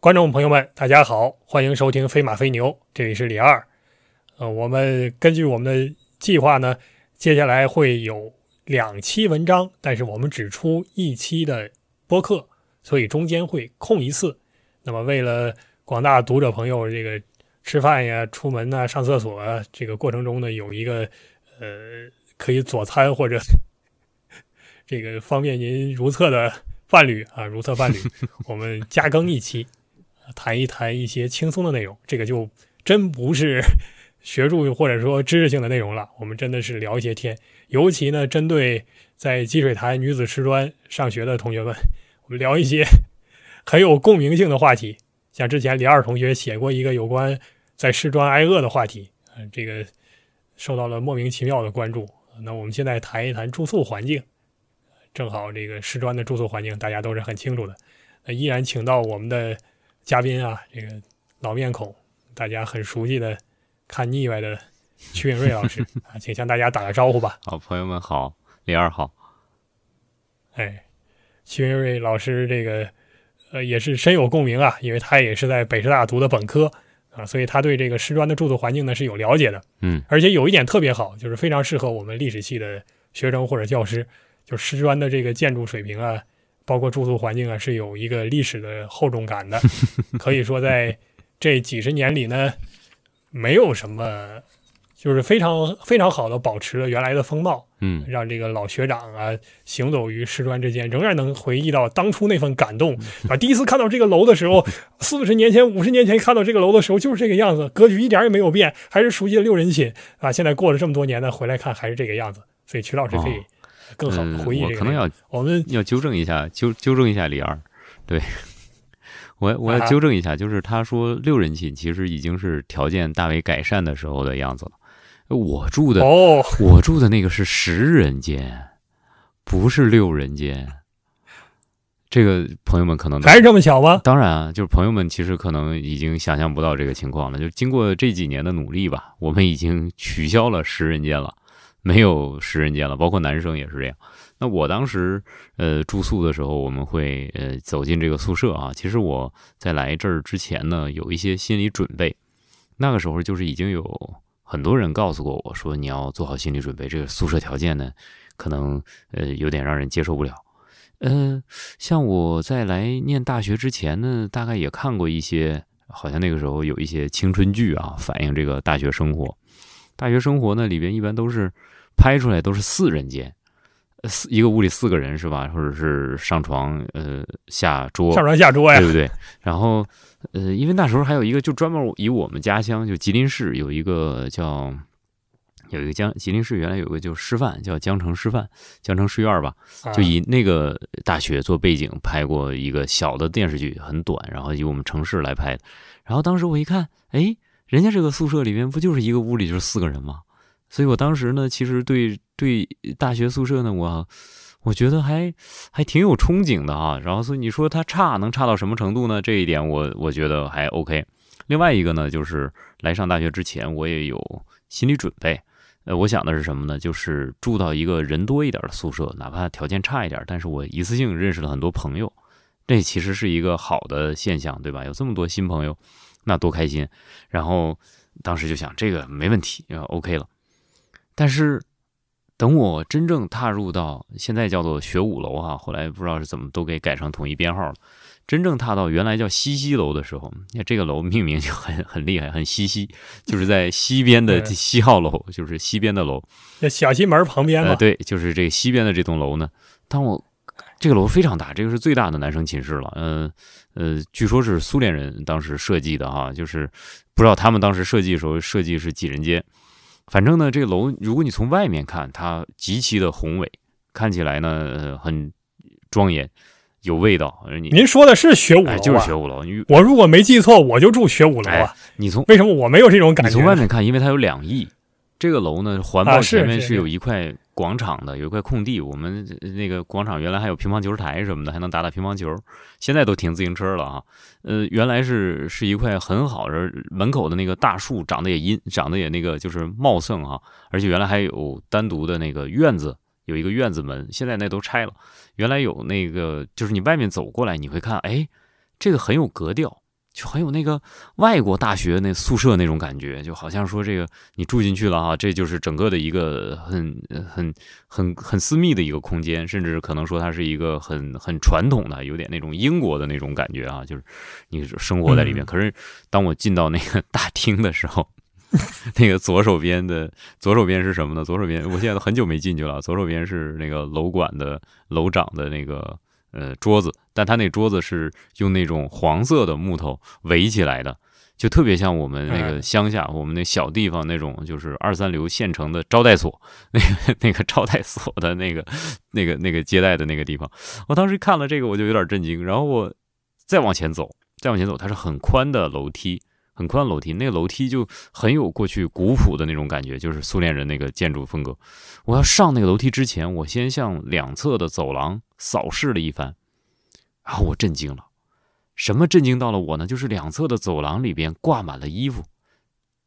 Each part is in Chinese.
观众朋友们，大家好，欢迎收听《飞马飞牛》，这里是李二。呃，我们根据我们的计划呢，接下来会有两期文章，但是我们只出一期的播客，所以中间会空一次。那么，为了广大读者朋友这个吃饭呀、出门呐、上厕所啊，这个过程中呢，有一个呃可以佐餐或者 这个方便您如厕的伴侣啊，如厕伴侣，我们加更一期。谈一谈一些轻松的内容，这个就真不是 学术或者说知识性的内容了。我们真的是聊一些天，尤其呢，针对在积水潭女子师专上学的同学们，我们聊一些很有共鸣性的话题。像之前李二同学写过一个有关在师专挨饿的话题，嗯，这个受到了莫名其妙的关注。那我们现在谈一谈住宿环境，正好这个师专的住宿环境大家都是很清楚的。那依然请到我们的。嘉宾啊，这个老面孔，大家很熟悉的，看腻歪的曲允瑞老师 啊，请向大家打个招呼吧。好，朋友们好，李二好。哎，曲允瑞老师这个呃也是深有共鸣啊，因为他也是在北师大读的本科啊，所以他对这个师专的住宿环境呢是有了解的。嗯，而且有一点特别好，就是非常适合我们历史系的学生或者教师，就师专的这个建筑水平啊。包括住宿环境啊，是有一个历史的厚重感的。可以说，在这几十年里呢，没有什么，就是非常非常好的保持了原来的风貌。嗯，让这个老学长啊，行走于石砖之间，仍然能回忆到当初那份感动。啊，第一次看到这个楼的时候，四十年前、五十年前看到这个楼的时候，就是这个样子，格局一点也没有变，还是熟悉的六人寝啊。现在过了这么多年呢，回来看还是这个样子。所以，曲老师可以。更好的回忆，我可能要我们要纠正一下，纠纠正一下李二，对我我要纠正一下，就是他说六人寝其实已经是条件大为改善的时候的样子了。我住的哦，我住的那个是十人间，不是六人间。这个朋友们可能还是这么巧吗？当然啊，就是朋友们其实可能已经想象不到这个情况了。就经过这几年的努力吧，我们已经取消了十人间了。没有十人间了，包括男生也是这样。那我当时呃住宿的时候，我们会呃走进这个宿舍啊。其实我在来这儿之前呢，有一些心理准备。那个时候就是已经有很多人告诉过我说，你要做好心理准备，这个宿舍条件呢，可能呃有点让人接受不了。嗯，像我在来念大学之前呢，大概也看过一些，好像那个时候有一些青春剧啊，反映这个大学生活。大学生活呢，里边一般都是拍出来都是四人间，四一个屋里四个人是吧？或者是上床呃下桌，上床下桌呀，对不对？然后呃，因为那时候还有一个就专门以我们家乡就吉林市有一个叫有一个江吉林市原来有个就师范叫江城师范江城师院吧，就以那个大学做背景拍过一个小的电视剧，很短，然后以我们城市来拍的。然后当时我一看，哎。人家这个宿舍里面不就是一个屋里就是四个人吗？所以我当时呢，其实对对大学宿舍呢，我我觉得还还挺有憧憬的啊。然后所以你说它差能差到什么程度呢？这一点我我觉得还 OK。另外一个呢，就是来上大学之前我也有心理准备。呃，我想的是什么呢？就是住到一个人多一点的宿舍，哪怕条件差一点，但是我一次性认识了很多朋友，这其实是一个好的现象，对吧？有这么多新朋友。那多开心，然后当时就想这个没问题，OK 了。但是等我真正踏入到现在叫做学五楼哈，后来不知道是怎么都给改成统一编号了。真正踏到原来叫西西楼的时候，那这个楼命名就很很厉害，很西西，就是在西边的 西号楼，就是西边的楼，那小西门旁边嘛。对，就是这个西边的这栋楼呢。当我这个楼非常大，这个是最大的男生寝室了。嗯，呃，据说是苏联人当时设计的哈，就是不知道他们当时设计的时候设计是几人间。反正呢，这个楼如果你从外面看，它极其的宏伟，看起来呢很庄严，有味道。你您说的是学五楼啊？就是学五楼。我如果没记错，我就住学五楼啊。你从为什么我没有这种感觉？你从外面看，因为它有两翼。这个楼呢，环抱前面是有一块广场的，有一块空地。我们那个广场原来还有乒乓球台什么的，还能打打乒乓球。现在都停自行车了啊。呃，原来是是一块很好的门口的那个大树，长得也阴，长得也那个就是茂盛哈。而且原来还有单独的那个院子，有一个院子门，现在那都拆了。原来有那个，就是你外面走过来，你会看，哎，这个很有格调。就很有那个外国大学那宿舍那种感觉，就好像说这个你住进去了哈，这就是整个的一个很很很很私密的一个空间，甚至可能说它是一个很很传统的，有点那种英国的那种感觉啊，就是你生活在里面。可是当我进到那个大厅的时候，那个左手边的 左手边是什么呢？左手边我现在都很久没进去了，左手边是那个楼管的楼长的那个。呃，桌子，但他那桌子是用那种黄色的木头围起来的，就特别像我们那个乡下，我们那小地方那种，就是二三流县城的招待所，那个那个招待所的那个那个那个接待的那个地方。我当时看了这个，我就有点震惊。然后我再往前走，再往前走，它是很宽的楼梯，很宽楼梯，那个楼梯就很有过去古朴的那种感觉，就是苏联人那个建筑风格。我要上那个楼梯之前，我先向两侧的走廊。扫视了一番，然后我震惊了。什么震惊到了我呢？就是两侧的走廊里边挂满了衣服，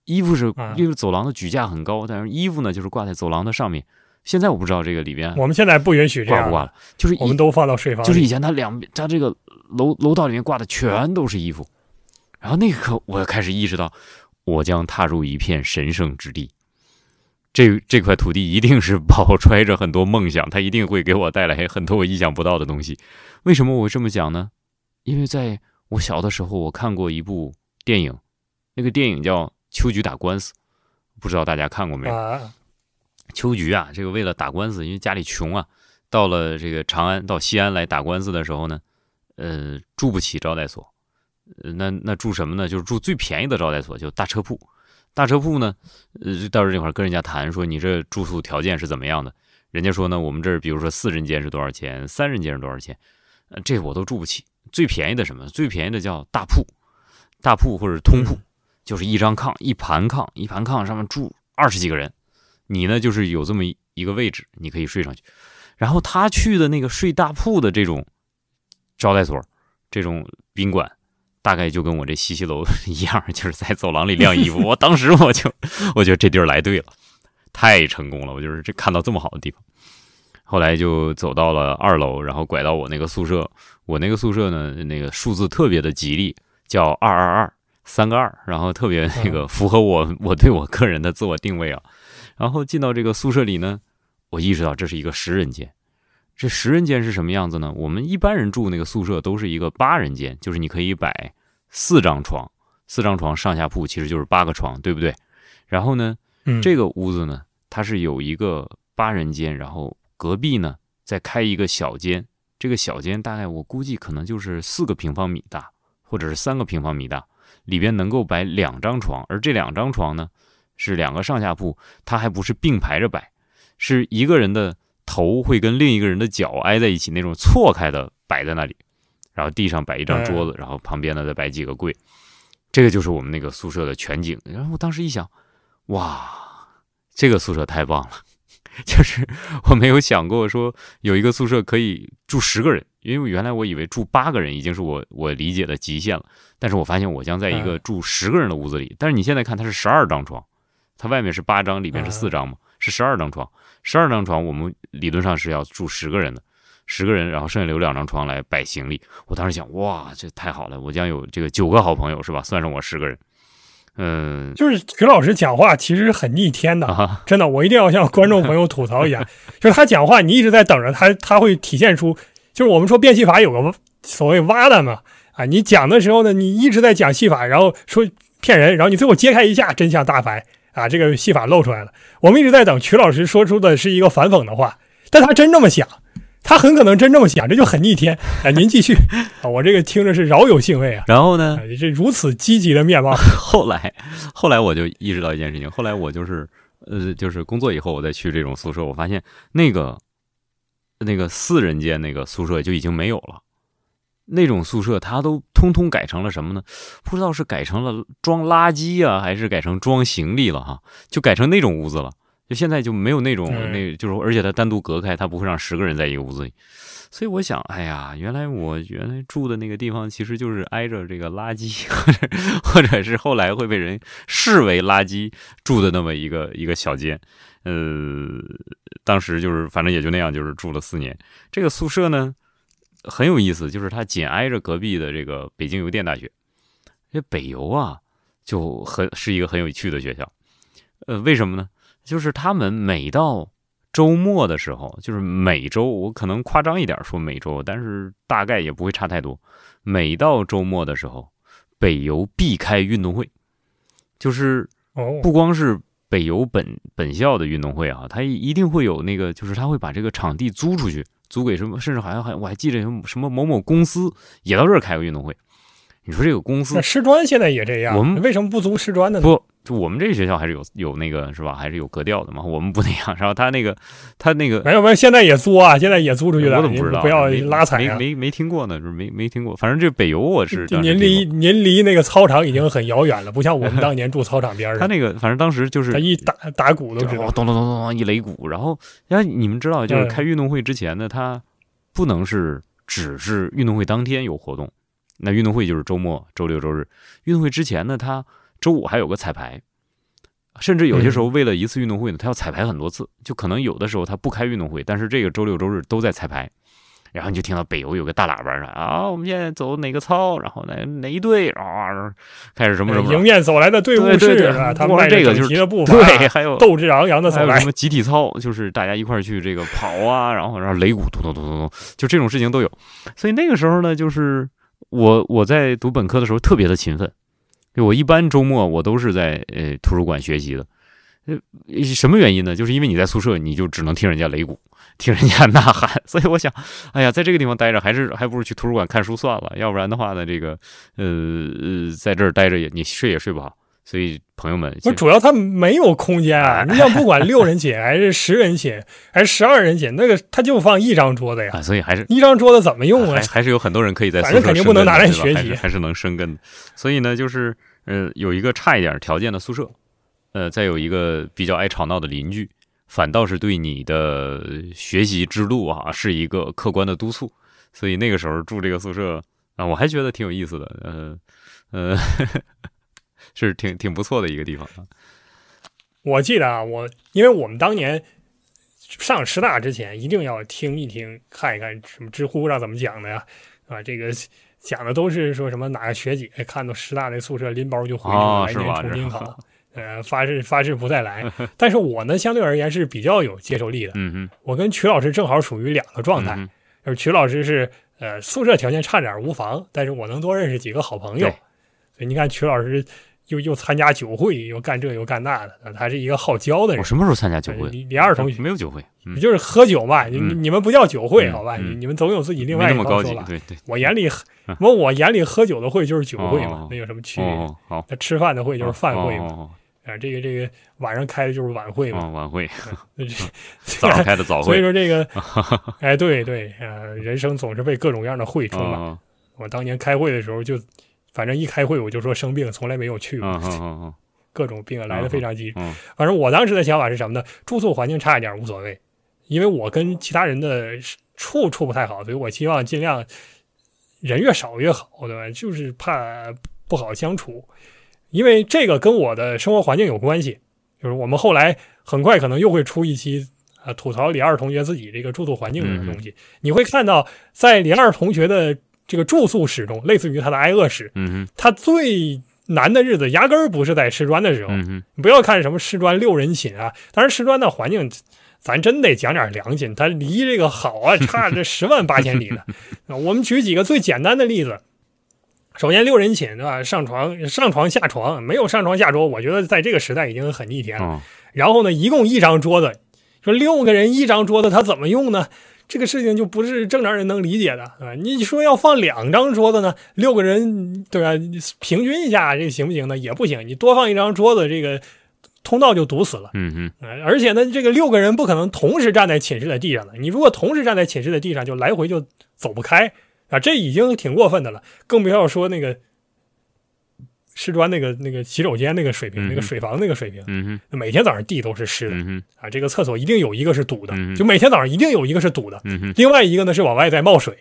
衣服是因为走廊的举架很高，但是衣服呢就是挂在走廊的上面。现在我不知道这个里边，我们现在不允许挂不挂了，就是我们都放到睡房。就是以前他两边，他这个楼楼道里面挂的全都是衣服。然后那一刻，我开始意识到，我将踏入一片神圣之地。这这块土地一定是饱揣着很多梦想，它一定会给我带来很多我意想不到的东西。为什么我这么讲呢？因为在我小的时候，我看过一部电影，那个电影叫《秋菊打官司》，不知道大家看过没有？秋菊啊，这个为了打官司，因为家里穷啊，到了这个长安到西安来打官司的时候呢，呃，住不起招待所，那那住什么呢？就是住最便宜的招待所，就大车铺。大车铺呢，呃，到这块跟人家谈说你这住宿条件是怎么样的？人家说呢，我们这儿比如说四人间是多少钱，三人间是多少钱？呃，这我都住不起。最便宜的什么？最便宜的叫大铺，大铺或者通铺，就是一张炕，一盘炕，一盘炕上面住二十几个人，你呢就是有这么一个位置，你可以睡上去。然后他去的那个睡大铺的这种招待所，这种宾馆。大概就跟我这西西楼 一样，就是在走廊里晾衣服。我当时我就，我觉得这地儿来对了，太成功了。我就是这看到这么好的地方。后来就走到了二楼，然后拐到我那个宿舍。我那个宿舍呢，那个数字特别的吉利，叫二二二三个二，然后特别那个符合我我对我个人的自我定位啊。然后进到这个宿舍里呢，我意识到这是一个十人间。这十人间是什么样子呢？我们一般人住那个宿舍都是一个八人间，就是你可以摆四张床，四张床上下铺，其实就是八个床，对不对？然后呢，这个屋子呢，它是有一个八人间，然后隔壁呢再开一个小间，这个小间大概我估计可能就是四个平方米大，或者是三个平方米大，里边能够摆两张床，而这两张床呢是两个上下铺，它还不是并排着摆，是一个人的。头会跟另一个人的脚挨在一起，那种错开的摆在那里，然后地上摆一张桌子，然后旁边呢再摆几个柜，这个就是我们那个宿舍的全景。然后我当时一想，哇，这个宿舍太棒了，就是我没有想过说有一个宿舍可以住十个人，因为原来我以为住八个人已经是我我理解的极限了，但是我发现我将在一个住十个人的屋子里，但是你现在看它是十二张床，它外面是八张，里面是四张嘛，是十二张床。十二张床，我们理论上是要住十个人的，十个人，然后剩下留两张床来摆行李。我当时想，哇，这太好了，我将有这个九个好朋友，是吧？算上我十个人，嗯，就是徐老师讲话其实很逆天的，真的，我一定要向观众朋友吐槽一下，就是他讲话，你一直在等着他，他会体现出，就是我们说变戏法有个所谓挖的嘛，啊，你讲的时候呢，你一直在讲戏法，然后说骗人，然后你最后揭开一下，真相大白。啊，这个戏法露出来了。我们一直在等曲老师说出的是一个反讽的话，但他真这么想，他很可能真这么想，这就很逆天。啊，您继续 啊，我这个听着是饶有兴味啊。然后呢，这如此积极的面貌。后来，后来我就意识到一件事情。后来我就是，呃，就是工作以后，我再去这种宿舍，我发现那个那个四人间那个宿舍就已经没有了。那种宿舍，它都通通改成了什么呢？不知道是改成了装垃圾啊，还是改成装行李了哈？就改成那种屋子了。就现在就没有那种那，就是而且它单独隔开，它不会让十个人在一个屋子里。所以我想，哎呀，原来我原来住的那个地方，其实就是挨着这个垃圾，或者或者是后来会被人视为垃圾住的那么一个一个小间。呃，当时就是反正也就那样，就是住了四年。这个宿舍呢？很有意思，就是它紧挨着隔壁的这个北京邮电大学。这北邮啊，就很是一个很有趣的学校。呃，为什么呢？就是他们每到周末的时候，就是每周，我可能夸张一点说每周，但是大概也不会差太多。每到周末的时候，北邮必开运动会，就是哦，不光是北邮本本校的运动会啊，它一定会有那个，就是他会把这个场地租出去，租给什么，甚至好像还我还记着什么某某公司也到这儿开过运动会。你说这个公司那师专现在也这样，我们为什么不租师专的呢？不，就我们这个学校还是有有那个是吧？还是有格调的嘛。我们不那样，然后他那个他那个没有没有，现在也租啊，现在也租出去了，我怎么不知道？不要没拉踩啊！没没没听过呢，就是没没听过。反正这北邮我是就您离您离那个操场已经很遥远了，不像我们当年住操场边儿上，他那个，反正当时就是他一打打鼓都知道哦。咚咚咚咚咚一擂鼓，然后，然后你们知道，就是嗯开运动会之前呢，他不能是只是运动会当天有活动，那运动会就是周末、周六、周日。运动会之前呢，它周五还有个彩排，甚至有些时候为了一次运动会呢，他要彩排很多次，就可能有的时候他不开运动会，但是这个周六周日都在彩排。然后你就听到北邮有个大喇叭说啊，我们现在走哪个操，然后哪哪一队啊，开始什么什么，迎面走来的队伍是啊，他不们这个就是对，还有斗志昂扬的走来还有什。么集体操，就是大家一块儿去这个跑啊，然后然后擂鼓，咚咚咚咚咚，就这种事情都有。所以那个时候呢，就是我我在读本科的时候特别的勤奋，就我一般周末我都是在呃图书馆学习的。呃，什么原因呢？就是因为你在宿舍，你就只能听人家擂鼓，听人家呐喊。所以我想，哎呀，在这个地方待着，还是还不如去图书馆看书算了。要不然的话呢，这个呃呃，在这儿待着也你睡也睡不好。所以朋友们，不，主要它没有空间啊！你想，不管六人寝还是十人寝 还是十二人寝，那个它就放一张桌子呀，啊，所以还是一张桌子怎么用啊还？还是有很多人可以在宿反舍正肯定不能拿来生根的学习还是能生根的。所以呢，就是呃，有一个差一点条件的宿舍，呃，再有一个比较爱吵闹的邻居，反倒是对你的学习之路啊是一个客观的督促。所以那个时候住这个宿舍啊，我还觉得挺有意思的，呃呃，是挺挺不错的一个地方啊。我记得啊，我因为我们当年上师大之前，一定要听一听、看一看什么知乎上怎么讲的呀，啊，这个讲的都是说什么哪个学姐看到师大那宿舍拎包就回去了，来年重新考，呃，发誓发誓不再来。但是我呢，相对而言是比较有接受力的。嗯哼，我跟曲老师正好属于两个状态，就是曲老师是呃宿舍条件差点无妨，但是我能多认识几个好朋友对。所以你看曲老师又又参加酒会，又干这又干那的，他是一个好交的人我。什么时候参加酒会？李李二同学没有酒会，嗯，就是喝酒嘛，你嗯你们不叫酒会嗯好吧？嗯你你们总有自己另没外一那么高级套说法。，对对。我眼里嗯，我我眼里喝酒的会就是酒会嘛哦，那有什么区别？哦，好，那吃饭的会就是饭会嘛。哦啊，这个这个晚上开的就是晚会嘛。晚会，早上开的早所以，说这个，哎，对对，呃，人生总是被各种各样的会充满。嗯我当年开会的时候就，反正一开会我就说生病，从来没有去过，嗯嗯嗯各种病来的非常急。嗯反正我当时的想法是什么呢？住宿环境差一点无所谓，因为我跟其他人的处处不太好，所以我希望尽量人越少越好，对吧？就是怕不好相处，因为这个跟我的生活环境有关系。就是我们后来很快可能又会出一期啊，吐槽李二同学自己这个住宿环境的东西。你会看到，在李二同学的这个住宿史中，类似于他的挨饿史，嗯哼他最难的日子压根儿不是在师专的时候。嗯不要看什么师专六人寝啊，当然师专的环境，咱真得讲点良心，他离这个好啊差这十万八千里呢。啊 我们举几个最简单的例子。首先，六人寝对吧？上床上床下床没有上床下桌，我觉得在这个时代已经很逆天了。哦，然后呢，一共一张桌子，说六个人一张桌子，他怎么用呢？这个事情就不是正常人能理解的啊！你说要放两张桌子呢，六个人对吧？平均一下，这行不行呢？也不行。你多放一张桌子，这个通道就堵死了。嗯而且呢，这个六个人不可能同时站在寝室的地上的。你如果同时站在寝室的地上，就来回就走不开啊，这已经挺过分的了。更不要说那个师专那个那个洗手间那个水平，嗯那个水房那个水平，每天早上地都是湿的。嗯，啊，这个厕所一定有一个是堵的，嗯就每天早上一定有一个是堵的，另外一个呢是往外在冒水，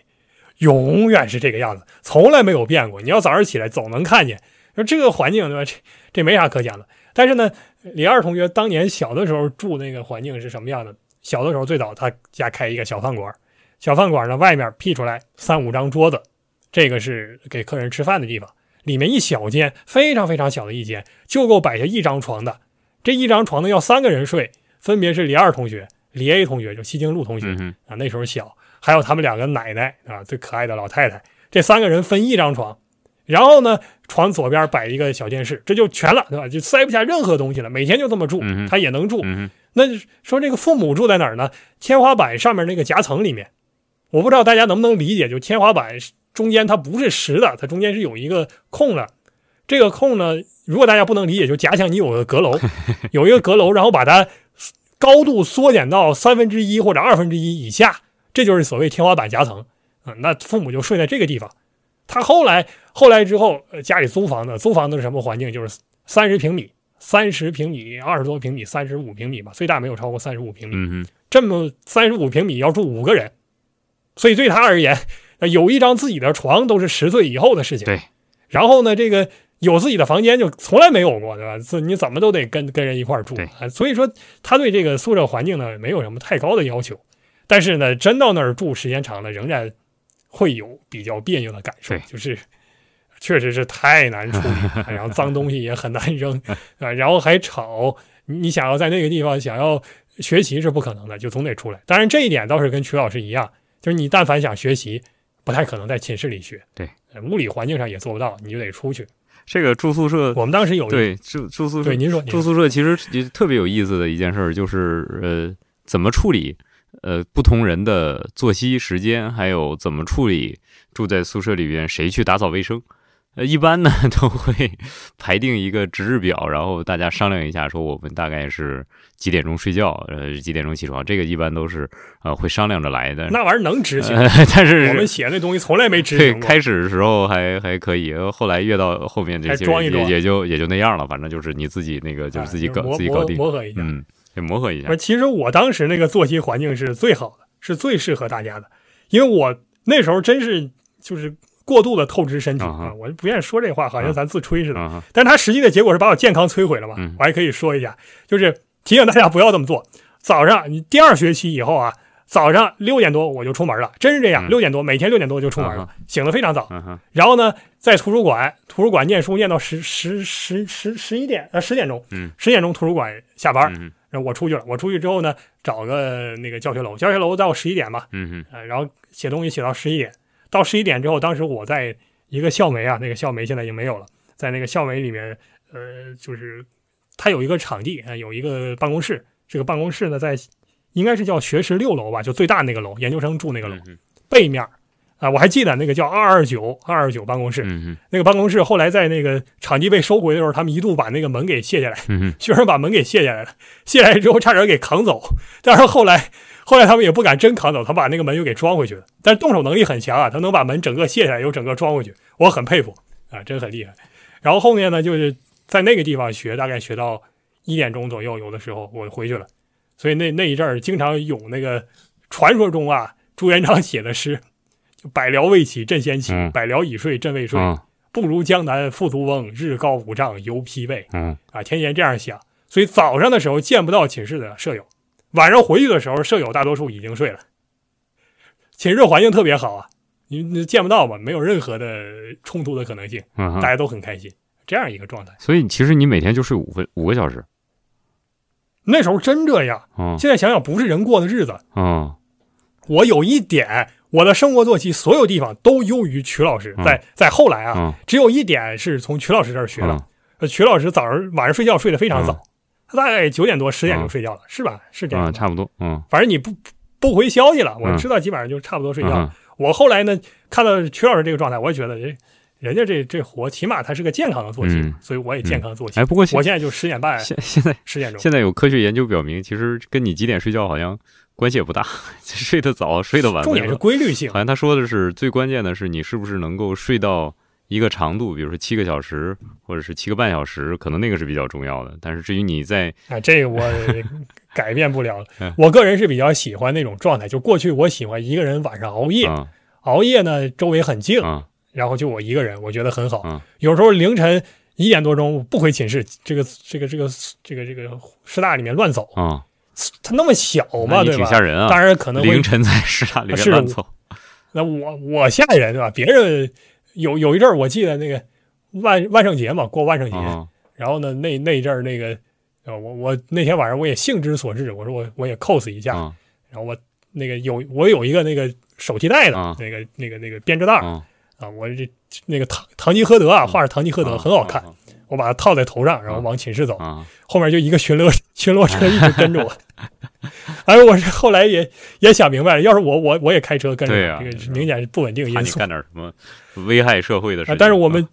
永远是这个样子，从来没有变过。你要早上起来总能看见，说这个环境对吧？这这没啥可讲的。但是呢，李二同学当年小的时候住那个环境是什么样的？小的时候最早他家开一个小饭馆，小饭馆呢外面辟出来三五张桌子，这个是给客人吃饭的地方。里面一小间，非常非常小的一间，就够摆下一张床的。这一张床呢要三个人睡，分别是李二同学、李 A 同学，就西京路同学、嗯啊，那时候小，还有他们两个奶奶啊，最可爱的老太太，这三个人分一张床。然后呢，床左边摆一个小电视，这就全了，对吧？就塞不下任何东西了。每天就这么住，嗯他也能住。嗯那说这个父母住在哪儿呢？天花板上面那个夹层里面，我不知道大家能不能理解，就天花板中间它不是实的，它中间是有一个空的。这个空呢，如果大家不能理解，就假想你有个阁楼，有一个阁楼，然后把它高度缩减到三分之一或者二分之一以下，这就是所谓天花板夹层啊、那父母就睡在这个地方。他后来后来之后，呃，家里租房子，租房子是什么环境？就是三十平米、三十平米、二十多平米、三十五平米吧，最大没有超过三十五平米。嗯哼这么三十五平米要住五个人，所以对他而言，呃有一张自己的床都是十岁以后的事情。对，然后呢，这个有自己的房间就从来没有过，对吧？这你怎么都得跟跟人一块儿住对啊。所以说，他对这个宿舍环境呢没有什么太高的要求，但是呢，真到那儿住时间长了，仍然会有比较别扭的感受，就是。确实是太难处理了，然后脏东西也很难扔 啊，然后还吵，你你想要在那个地方想要学习是不可能的，就总得出来。当然这一点倒是跟曲老师一样，就是你但凡想学习，不太可能在寝室里学，对呃，物理环境上也做不到，你就得出去。这个住宿舍，我们当时有一对住住宿舍对，您说住宿舍其实也特别有意思的一件事儿，就是呃，怎么处理呃不同人的作息时间，还有怎么处理住在宿舍里边谁去打扫卫生。呃，一般呢 都会排定一个值日表，然后大家商量一下，说我们大概是几点钟睡觉，呃，几点钟起床，这个一般都是呃会商量着来的。那玩意儿能执行，呃、但是我们写那东西从来没执对，行过。开始的时候还还可以，呃后来越到后面这些装一装也也就也就那样了，反正就是你自己那个就是自己搞、自己搞定，磨磨合一下。嗯，得磨合一下，，其实我当时那个作息环境是最好的，是最适合大家的，因为我那时候真是就是过度的透支身体啊我就，不愿意说这话，好像咱自吹似的。但是它实际的结果是把我健康摧毁了嘛。嗯我还可以说一下，就是提醒大家不要这么做。早上你第二学期以后啊，早上六点多我就出门了，真是这样，嗯六点多每天六点多就出门了，醒得非常早。然后呢，在图书馆，图书馆念书念到十十十十十一点呃十点钟，嗯，十点钟图书馆下班，嗯然后我出去了。我出去之后呢，找个那个教学楼，教学楼到十一点吧，嗯嗯呃，然后写东西写到十一点。到十一点之后，当时我在一个校媒啊，那个校媒现在已经没有了，在那个校媒里面，呃，就是它有一个场地，呃有一个办公室。这个办公室呢，在应该是叫学士六楼吧，就最大那个楼，研究生住那个楼嗯背面儿啊，我还记得那个叫二二九二二九办公室。嗯那个办公室后来在那个场地被收回的时候，他们一度把那个门给卸下来，嗯学生把门给卸下来了，卸下来之后差点给扛走，但是后来后来他们也不敢真扛走，他把那个门又给装回去了。但是动手能力很强啊，他能把门整个卸下来又整个装回去，我很佩服啊，真很厉害。然后后面呢，就是在那个地方学，大概学到一点钟左右，有的时候我回去了，所以那那一阵儿经常咏那个传说中啊朱元璋写的诗，就百僚未起朕先起，嗯百僚已睡朕未睡。嗯不如江南富足翁，日高五丈犹疲惫嗯啊！天天这样想，所以早上的时候见不到寝室的舍友，晚上回去的时候，舍友大多数已经睡了。寝室环境特别好啊，你你见不到嘛，没有任何的冲突的可能性，大家都很开心，这样一个状态。所以其实你每天就睡五分五个小时，那时候真这样，嗯。现在想想不是人过的日子。嗯。我有一点，我的生活作息所有地方都优于曲老师，嗯。在在后来啊，嗯。只有一点是从曲老师这儿学的。曲老师早上晚上睡觉睡得非常早，嗯他大概九点多十点就嗯睡觉了，是吧？是这样嗯，差不多，嗯反正你不不回消息了，我嗯知道基本上就差不多睡觉我后来呢，看到曲老师这个状态，我也觉得人人家这这活起码他是个健康的作息，嗯所以我也健康作息。哎，不过现在就十点半、现现在十点钟。现在有科学研究表明，其实跟你几点睡觉好像关系也不大，睡得早睡得晚重点是规律性好，像他说的是最关键的是你是不是能够睡到一个长度，比如说七个小时或者是七个半小时，可能那个是比较重要的。但是至于你在啊，这个我 改变不了嗯。我个人是比较喜欢那种状态，就过去我喜欢一个人晚上熬夜，啊熬夜呢周围很静，啊然后就我一个人，我觉得很好。嗯有时候凌晨一点多钟不回寝室，这个这个这个这个这个师大里面乱走，啊，它那么小嘛，对吧？挺吓人啊！当然可能凌晨在师大里面乱走，那我我吓人对吧？别人有有一阵儿我记得那个万万圣节嘛，过万圣节，啊。然后呢，那那一阵儿那个，呃，我我那天晚上我也兴之所至，我说我我也 cos 一下，啊。然后我那个有我有一个那个手提袋的、啊。那个那个那个编织袋儿啊，啊，我这那个唐唐吉诃德啊，嗯画着唐吉诃德很好看，我把它套在头上，然后往寝室走，啊后面就一个巡逻巡逻车一直跟着我。哎，我是后来也也想明白了，要是我我我也开车跟着，这个是明显是不稳定因素。你干点什么危害社会的事但是我们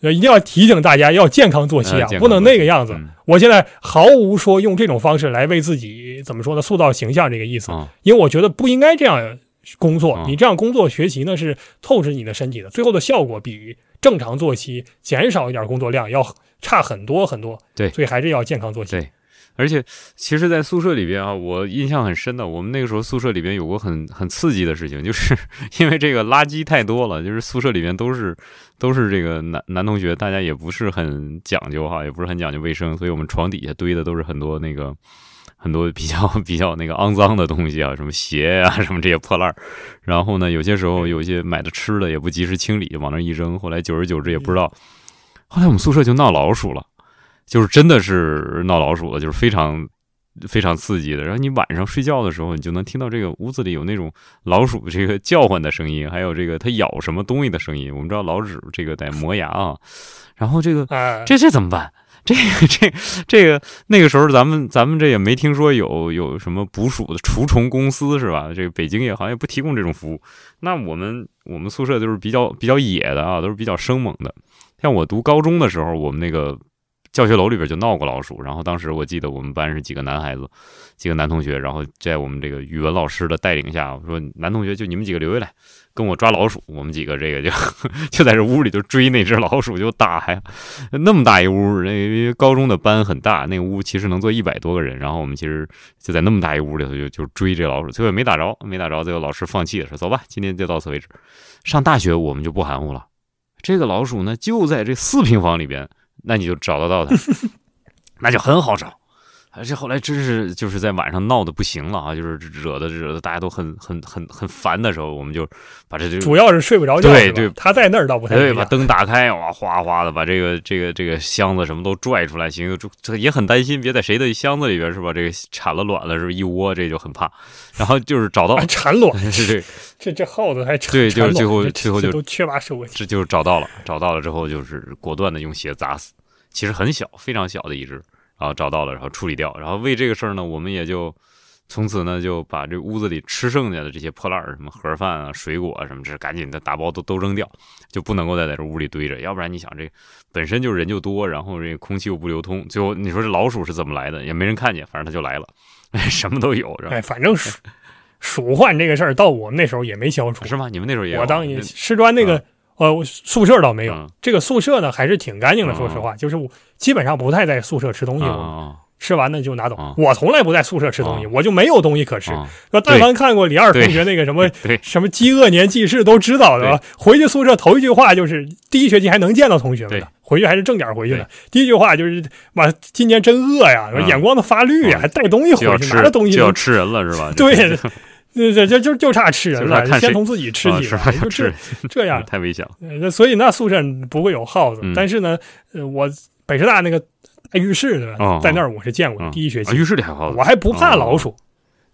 呃一定要提醒大家要健康作息啊，呃不能那个样子。嗯我现在毫无说用这种方式来为自己怎么说呢，塑造形象这个意思，啊因为我觉得不应该这样工作。嗯你这样工作学习呢是透支你的身体的，最后的效果比正常作息减少一点工作量要差很多很多。对所以还是要健康作息。对而且，其实，在宿舍里边啊，我印象很深的，我们那个时候宿舍里边有过很很刺激的事情，就是因为这个垃圾太多了，就是宿舍里边都是都是这个男男同学，大家也不是很讲究哈，也不是很讲究卫生，所以我们床底下堆的都是很多那个很多比较 比较那个肮脏的东西啊，什么鞋呀、什么这些破烂儿。然后呢，有些时候有一些买的吃的也不及时清理，往那儿一扔，后来久而久之也不知道，后来我们宿舍就闹老鼠了。就是真的是闹老鼠了，就是非常非常刺激的。然后你晚上睡觉的时候，你就能听到这个屋子里有那种老鼠这个叫唤的声音，还有这个它咬什么东西的声音。我们知道老鼠这个得磨牙啊，然后这个啊，这这怎么办？这个这这个那个时候咱们咱们这也没听说有有什么捕鼠的除虫公司是吧？这个北京也好像也不提供这种服务。那我们我们宿舍就是比较比较野的啊，都是比较生猛的。像我读高中的时候，我们那个教学楼里边就闹过老鼠。然后当时我记得我们班是几个男孩子，几个男同学，然后在我们这个语文老师的带领下，我说男同学就你们几个留下来跟我抓老鼠。我们几个这个就 就在这屋里就追那只老鼠就打呀，那么大一屋，那高中的班很大，那屋其实能坐一百多个人。然后我们其实就在那么大一屋里头就就追这老鼠，最后没打着，没打着，最后老师放弃了，说走吧，今天就到此为止。上大学我们就不含糊了，这个老鼠呢就在这四平方里边，那你就找得到他，那就很好找。而且后来真是就是在晚上闹得不行了啊，就是惹得惹得大家都很很很很烦的时候，我们就把这这个主要是睡不着觉，对对他在那儿倒不太对，把灯打开，哇哗哗的把这个这个这个箱子什么都拽出来，行，这这也很担心，别在谁的箱子里边是吧？这个产了卵了是吧？一窝这就很怕。然后就是找到啊，产卵，是 这这这耗子还产对就是最后最后就这都缺乏社会性。这就是找到了，找到了之后就是果断的用鞋砸死，其实很小，非常小的一只，然后找到了，然后处理掉，然后为这个事儿呢，我们也就从此呢就把这屋子里吃剩下的这些破烂儿，什么盒饭啊、水果啊什么，这赶紧的打包都都扔掉，就不能够再在这屋里堆着，要不然你想这本身就人就多，然后这个空气又不流通，最后你说这老鼠是怎么来的，也没人看见，反正它就来了，什么都有？哎，反正鼠鼠患这个事儿，到我们那时候也没消除。是吗？你们那时候也有我当那师专那个、呃宿舍倒没有，嗯这个宿舍呢还是挺干净的。嗯说实话，就是我基本上不太在宿舍吃东西，吃完呢就拿走。嗯我从来不在宿舍吃东西，嗯我就没有东西可吃。啊，说但凡看过李二同学那个什么什么饥饿年记事，都知道的吧？回去宿舍头一句话就是第一学期还能见到同学们对的，回去还是正点回去的。第一句话就是妈今年真饿呀，嗯眼光都发绿呀，嗯还带东西回去，拿着东西都就要吃人了是吧？对这 对对，就就就差吃人了，先从自己吃起就 这这样。太危险了。呃那所以那宿舍不会有耗子，嗯但是呢，呃，我北师大那个大浴室的，哦在那儿我是见过第一学期啊，浴室里还有耗子，我还不怕老鼠。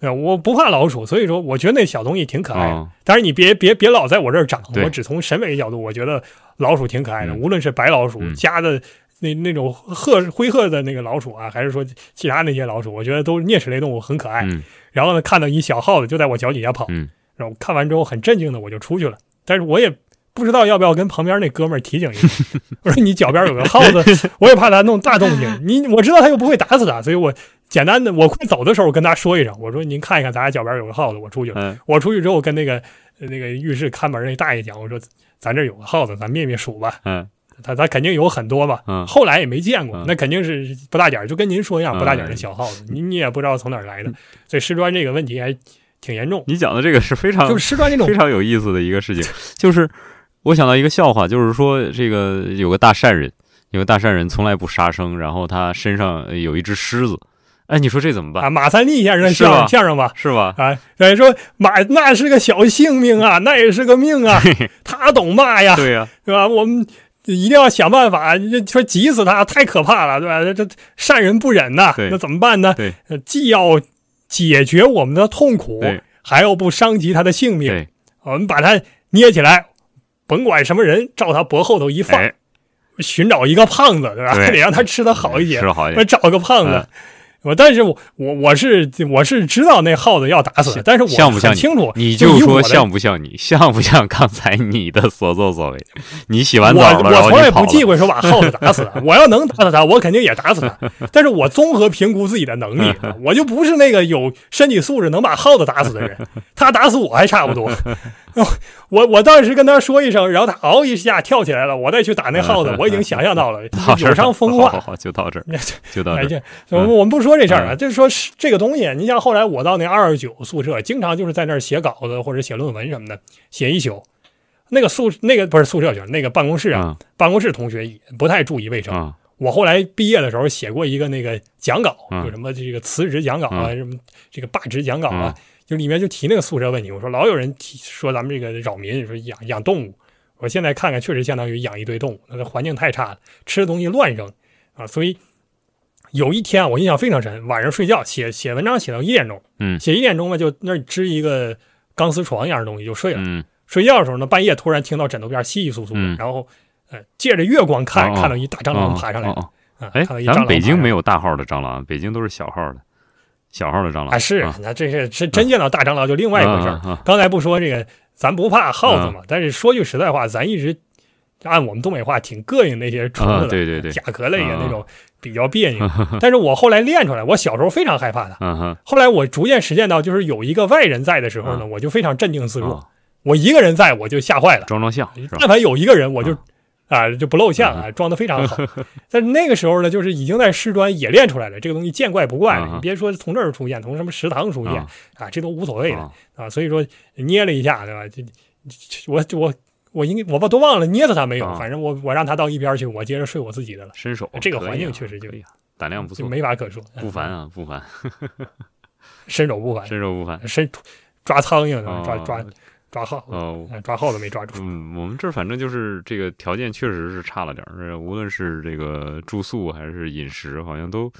呃我不怕老鼠，所以说我觉得那小东西挺可爱的。哦但是你别别别老在我这儿长，我只从审美角度，我觉得老鼠挺可爱的。嗯无论是白老鼠、嗯家的那那种褐灰褐的那个老鼠啊，还是说其他那些老鼠，我觉得都是啮齿类动物，很可爱。嗯。然后呢，看到一小耗子就在我脚底下跑，嗯。然后看完之后很震惊的我就出去了，但是我也不知道要不要跟旁边那哥们儿提醒一下，我说你脚边有个耗子，我也怕他弄大动静，你我知道他又不会打死他，所以我简单的我快走的时候跟他说一声，我说您看一看咱家脚边有个耗子，我出去我出去之后跟那个呃那个浴室看门那大爷讲，我说咱这有个耗子，咱灭灭鼠吧。嗯他他肯定有很多吧，嗯后来也没见过嗯，那肯定是不大点儿，就跟您说一样，嗯不大点儿的小耗子，你你也不知道从哪儿来的，所以师专这个问题还挺严重，你讲的这个是非常就是师专这种非常有意思的一个事情，就是我想到一个笑话，就是说这个有个大善人，有个大善人从来不杀生，然后他身上有一只狮子，哎，你说这怎么办？啊，马三立先生的是吧相相声吧。是吧？啊，人说马那是个小性命啊，那也是个命啊，他懂嘛呀，对呀、是吧？我们一定要想办法，你说急死他太可怕了，对吧？这这善人不忍呐，那怎么办呢？既要解决我们的痛苦，还要不伤及他的性命。我们把他捏起来，甭管什么人，照他脖后头一放，哎，寻找一个胖子，对吧？得让他吃的好一点吃。的好一我点。找个胖子嗯，我但是我我我是我是知道那耗子要打死，但是我像不清楚，你就说像不像你，像不像刚才你的所作所为？你洗完我澡了，然我从来。不忌讳说把耗子打死，我要能打死他，我肯定也打死他。但是我综合评估自己的能力，我就不是那个有身体素质能把耗子打死的人，他打死我还差不多。我我当时跟他说一声，然后他嗷一下跳起来了，我再去打那耗子，我已经想象到了 有伤风化。好好好，就到这儿，就到哎，这儿。这我们不说这事儿啊，嗯就是说这个东西，你像后来我到那二十九宿舍，经常就是在那儿写稿子或者写论文什么的，写一宿。那个宿那个不是宿舍去了，那个办公室啊，嗯办公室同学也不太注意卫生。嗯我后来毕业的时候写过一个那个讲稿，嗯有什么这个辞职讲稿啊，嗯什么这个罢职讲稿啊，嗯就里面就提那个宿舍问题。我说老有人提说咱们这个扰民，说养养动物。我现在看看，确实相当于养一堆动物，那个环境太差了，吃的东西乱扔啊。所以有一天啊我印象非常深，晚上睡觉写写文章写到一点钟，嗯写一点钟嘛，就那儿支一个钢丝床一样的东西就睡了。嗯睡觉的时候呢，半夜突然听到枕头边稀稀疏疏然后呃借着月光看，哦哦看到一大蟑螂哦爬上来。哦哦啊，哎，看到一蟑螂咱们北京没有有大号的蟑螂，北京都是小号的，小号的蟑螂啊？是啊，那这是是真见到大蟑螂就另外一回事儿。刚才不说这个，咱不怕耗子嘛，但是说句实在话，咱一直按我们东北话挺膈应那些虫子啊的，对对对甲壳类的啊那种比较别扭。但是我后来练出来，我小时候非常害怕它。嗯哼，后来我逐渐实践到，就是有一个外人在的时候呢，啊我就非常镇定自若。啊我一个人在，我就吓坏了。装装像？但凡有一个人，我就啊啊就不露相啊，装的非常好。但是那个时候呢，就是已经在师专也练出来了，这个东西见怪不怪你别说从这儿出现，从什么食堂出现啊啊，这都无所谓的啊啊。所以说捏了一下，对吧？这我我我应该我吧都忘了捏死他没有，啊反正我我让他到一边去，我接着睡我自己的了，伸手这个环境确实就胆量不错就，没法可说，不凡啊，不凡，伸手不凡，伸手不凡。伸抓苍蝇抓抓抓耗子，抓耗子没抓住。嗯，我们这儿反正就是这个条件确实是差了点儿，呃无论是这个住宿还是饮食，好像都，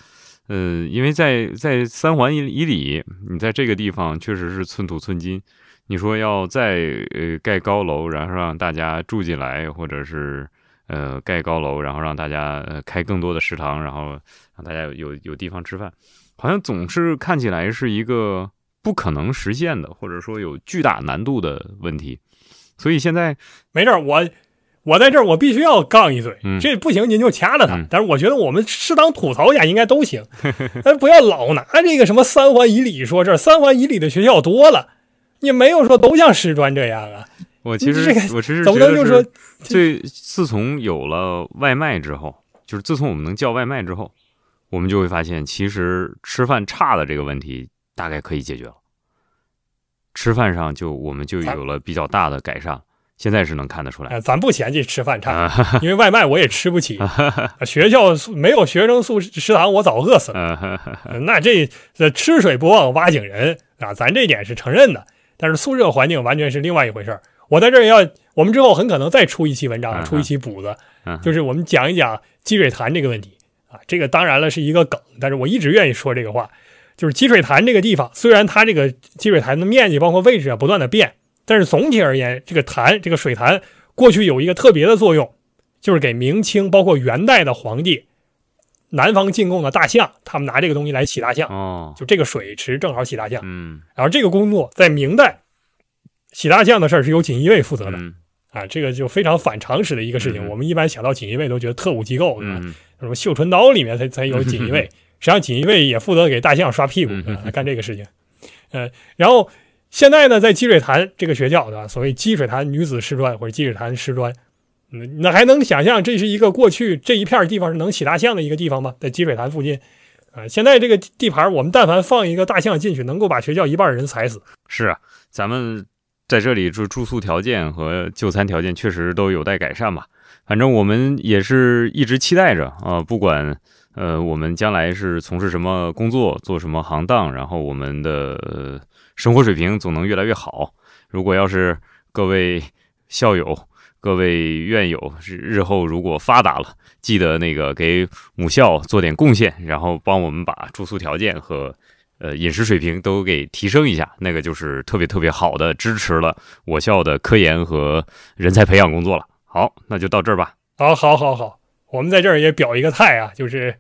嗯、因为在在三环以以里，你在这个地方确实是寸土寸金。你说要再呃盖高楼，然后让大家住进来，或者是呃盖高楼，然后让大家呃开更多的食堂，然后让大家有有有地方吃饭，好像总是看起来是一个不可能实现的，或者说有巨大难度的问题。所以现在没事儿，我我在这儿我必须要杠一嘴，嗯这不行您就掐了他。嗯但是我觉得我们适当吐槽一下应该都行，但不要老拿这个什么三环以里说事儿，三环以里的学校多了，也没有说都像师专这样啊。我其实这个我其实怎么觉得能就是说最自从有了外卖之后，就是自从我们能叫外卖之后，我们就会发现，其实吃饭差的这个问题大概可以解决了。吃饭上就我们就有了比较大的改善，现在是能看得出来。啊，咱不嫌弃吃饭差，啊，因为外卖我也吃不起，学校没有学生宿食堂，我早饿死了。呃那这这吃水不忘挖井人啊，咱这点是承认的。但是宿舍环境完全是另外一回事儿。我在这儿要，我们之后很可能再出一期文章，嗯出一期补的，嗯就是我们讲一讲积水潭这个问题啊。这个当然了是一个梗，但是我一直愿意说这个话，就是积水潭这个地方，虽然它这个积水潭的面积包括位置啊不断的变，但是总体而言，这个潭这个水潭过去有一个特别的作用，就是给明清包括元代的皇帝南方进贡的大象，他们拿这个东西来洗大象。哦，就这个水池正好洗大象。嗯然后这个工作在明代洗大象的事儿是由锦衣卫负责的、嗯啊，这个就非常反常识的一个事情。嗯我们一般想到锦衣卫都觉得特务机构，对吧？嗯什么绣春刀里面才才有锦衣卫，实际上锦衣卫也负责给大象刷屁股，嗯对吧干这个事情。呃，然后现在呢，在积水潭这个学校，对吧？所谓积水潭女子师专或者积水潭师专。嗯，那还能想象这是一个过去这一片地方是能洗大象的一个地方吗？在积水潭附近，啊、现在这个地盘，我们但凡放一个大象进去，能够把学校一半人踩死。是啊，咱们在这里住住宿条件和就餐条件确实都有待改善吧。反正我们也是一直期待着啊、不管呃我们将来是从事什么工作，做什么行当，然后我们的、生活水平总能越来越好。如果要是各位校友、各位院友是日后如果发达了，记得那个给母校做点贡献，然后帮我们把住宿条件和呃饮食水平都给提升一下，那个就是特别特别好的支持了我校的科研和人才培养工作了。好，那就到这儿吧。好，好，好，好，我们在这儿也表一个态啊，就是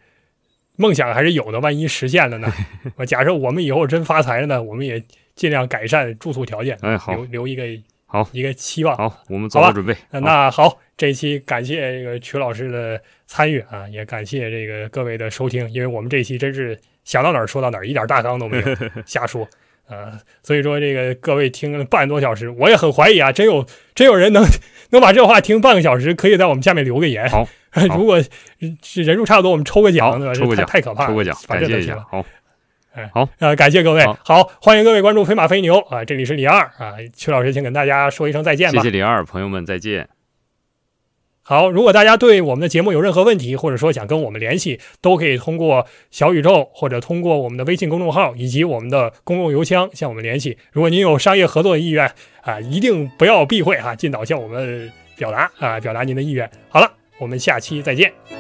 梦想还是有的，万一实现了呢？我假设我们以后真发财了呢，我们也尽量改善住宿条件，哎，好留留一个好一个期望。好，我们做好准备。那那好，这一期感谢这个曲老师的参与啊，也感谢这个各位的收听，因为我们这一期真是想到哪儿说到哪儿，一点大纲都没有，瞎说。呃，所以说这个各位听了半个多小时，我也很怀疑啊，真有真有人能能把这话听半个小时，可以在我们下面留个言。好，如果是人数差不多，我们抽个奖，对吧？抽个奖太可怕了，抽个奖，把感谢一下。这都行了。好，哎，好，呃，感谢各位，好好，欢迎各位关注飞马飞牛啊，这里是李二啊，曲老师，先跟大家说一声再见吧。谢谢李二，朋友们再见。好，如果大家对我们的节目有任何问题，或者说想跟我们联系，都可以通过小宇宙或者通过我们的微信公众号以及我们的公共邮箱向我们联系。如果您有商业合作的意愿啊，一定不要避讳啊，尽早向我们表达啊，表达您的意愿。好了，我们下期再见。